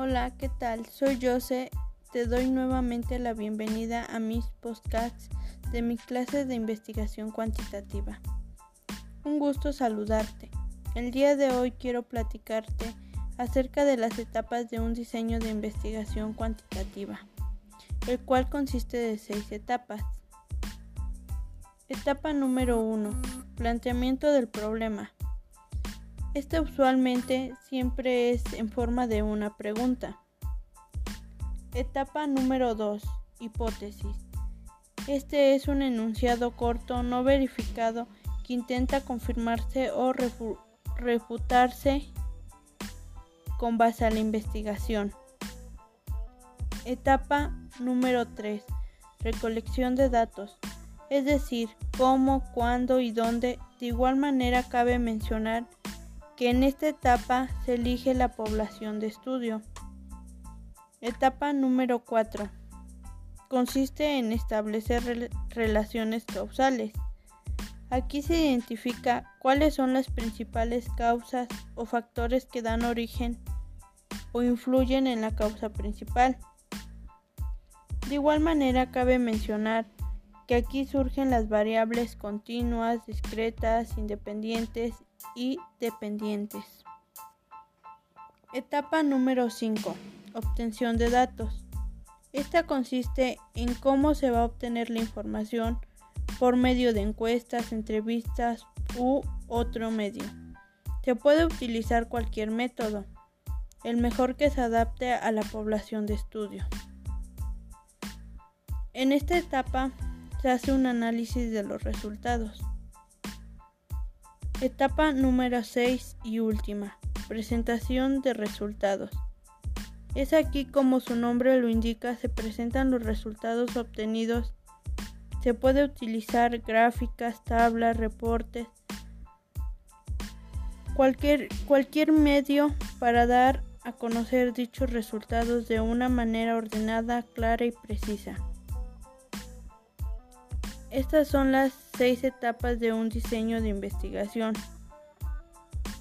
Hola, ¿qué tal? Soy Jose. Te doy nuevamente la bienvenida a mis podcasts de mi clase de investigación cuantitativa. Un gusto saludarte. El día de hoy quiero platicarte acerca de las etapas de un diseño de investigación cuantitativa, el cual consiste de seis etapas. Etapa número 1. Planteamiento del problema. Este usualmente siempre es en forma de una pregunta. Etapa número 2. Hipótesis. Este es un enunciado corto no verificado que intenta confirmarse o refutarse con base a la investigación. Etapa número 3. Recolección de datos, es decir, cómo, cuándo y dónde. De igual manera cabe mencionar que en esta etapa se elige la población de estudio. Etapa número 4. Consiste en establecer relaciones causales. Aquí se identifica cuáles son las principales causas o factores que dan origen o influyen en la causa principal. De igual manera cabe mencionar que aquí surgen las variables continuas, discretas, independientes y dependientes. Etapa número 5. Obtención de datos. Esta consiste en cómo se va a obtener la información por medio de encuestas, entrevistas u otro medio. Se puede utilizar cualquier método, el mejor que se adapte a la población de estudio. En esta etapa se hace un análisis de los resultados. Etapa número 6 y última. Presentación de resultados. Es aquí como su nombre lo indica, se presentan los resultados obtenidos. Se puede utilizar gráficas, tablas, reportes, cualquier, cualquier medio para dar a conocer dichos resultados de una manera ordenada, clara y precisa. Estas son las seis etapas de un diseño de investigación.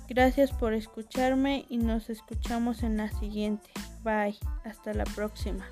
Gracias por escucharme y nos escuchamos en la siguiente. Bye, hasta la próxima.